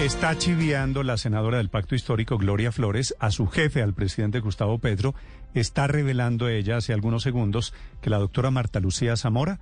Está chiviando la senadora del Pacto Histórico, Gloria Flores, a su jefe, al presidente Gustavo Petro. Está revelando ella hace algunos segundos que la doctora Marta Lucía Zamora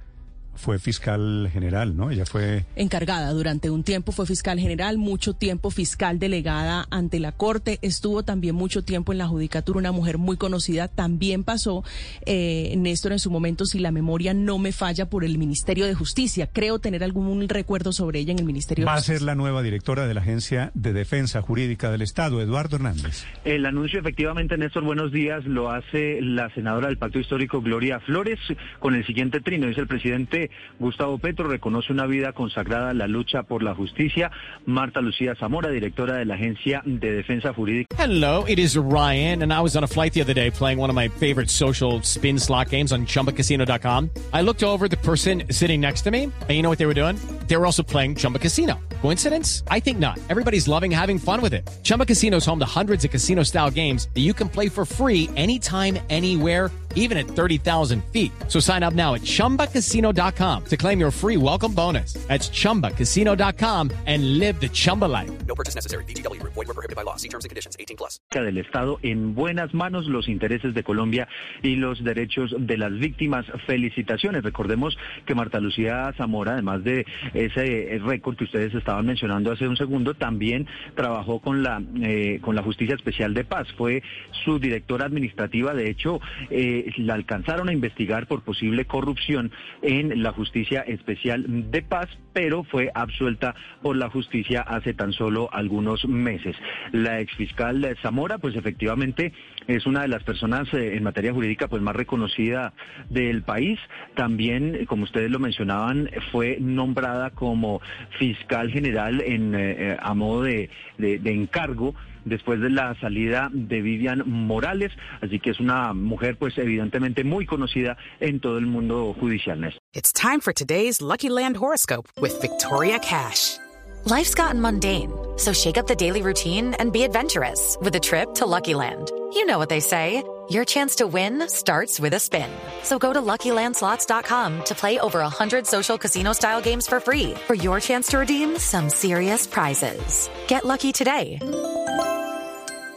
fue fiscal general, ¿no? Ella fue... Encargada durante un tiempo, fue fiscal general, mucho tiempo fiscal delegada ante la Corte, estuvo también mucho tiempo en la Judicatura, una mujer muy conocida, también pasó, eh, Néstor, en su momento, si la memoria no me falla, por el Ministerio de Justicia. Creo tener algún recuerdo sobre ella en el Ministerio Va de a Justicia. ser la nueva directora de la Agencia de Defensa Jurídica del Estado, Eduardo Hernández. El anuncio, efectivamente, Néstor, buenos días, lo hace la senadora del Pacto Histórico, Gloria Flores, con el siguiente trino. Dice el presidente Gustavo Petro, reconoce una vida consagrada a la lucha por la justicia. Martha Lucía Zamora, directora de la Agencia de Defensa Jurídica. Hello, it is Ryan, and I was on a flight the other day playing one of my favorite social spin slot games on chumbacasino.com. I looked over the person sitting next to me, and you know what they were doing? They were also playing Chumba Casino. Coincidence? I think not. Everybody's loving having fun with it. Chumba Casino is home to hundreds of casino style games that you can play for free anytime, anywhere, even at 30,000 feet. So sign up now at chumbacasino.com to claim your free welcome bonus. That's chumbacasino.com and live the Chumba life. No purchase necessary. BGW. Void were prohibited by law. See terms and conditions. 18 plus. del Estado en buenas manos los intereses de Colombia y los derechos de las víctimas. Felicitaciones. Recordemos que Marta Lucía Zamora, además de ese récord que ustedes estaban mencionando hace un segundo, también trabajó con la eh, con la Justicia Especial de Paz. Fue su directora administrativa. De hecho, eh, la alcanzaron a investigar por posible corrupción en la Justicia Especial de Paz, pero fue absuelta por la justicia hace tan solo algunos meses. La exfiscal Zamora, pues efectivamente es una de las personas eh, en materia jurídica pues más reconocida del país. También, como ustedes lo mencionaban, fue nombrada como fiscal general en eh, eh, a modo de, encargo después de la salida de Viviane Morales, así que es una mujer pues evidentemente muy conocida en todo el mundo judicial. It's time for today's Lucky Land horoscope with Victoria Cash. Life's gotten mundane, so shake up the daily routine and be adventurous with a trip to Lucky Land. You know what they say. Your chance to win starts with a spin. So go to LuckyLandSlots.com to play over 100 social casino-style games for free for your chance to redeem some serious prizes. Get lucky today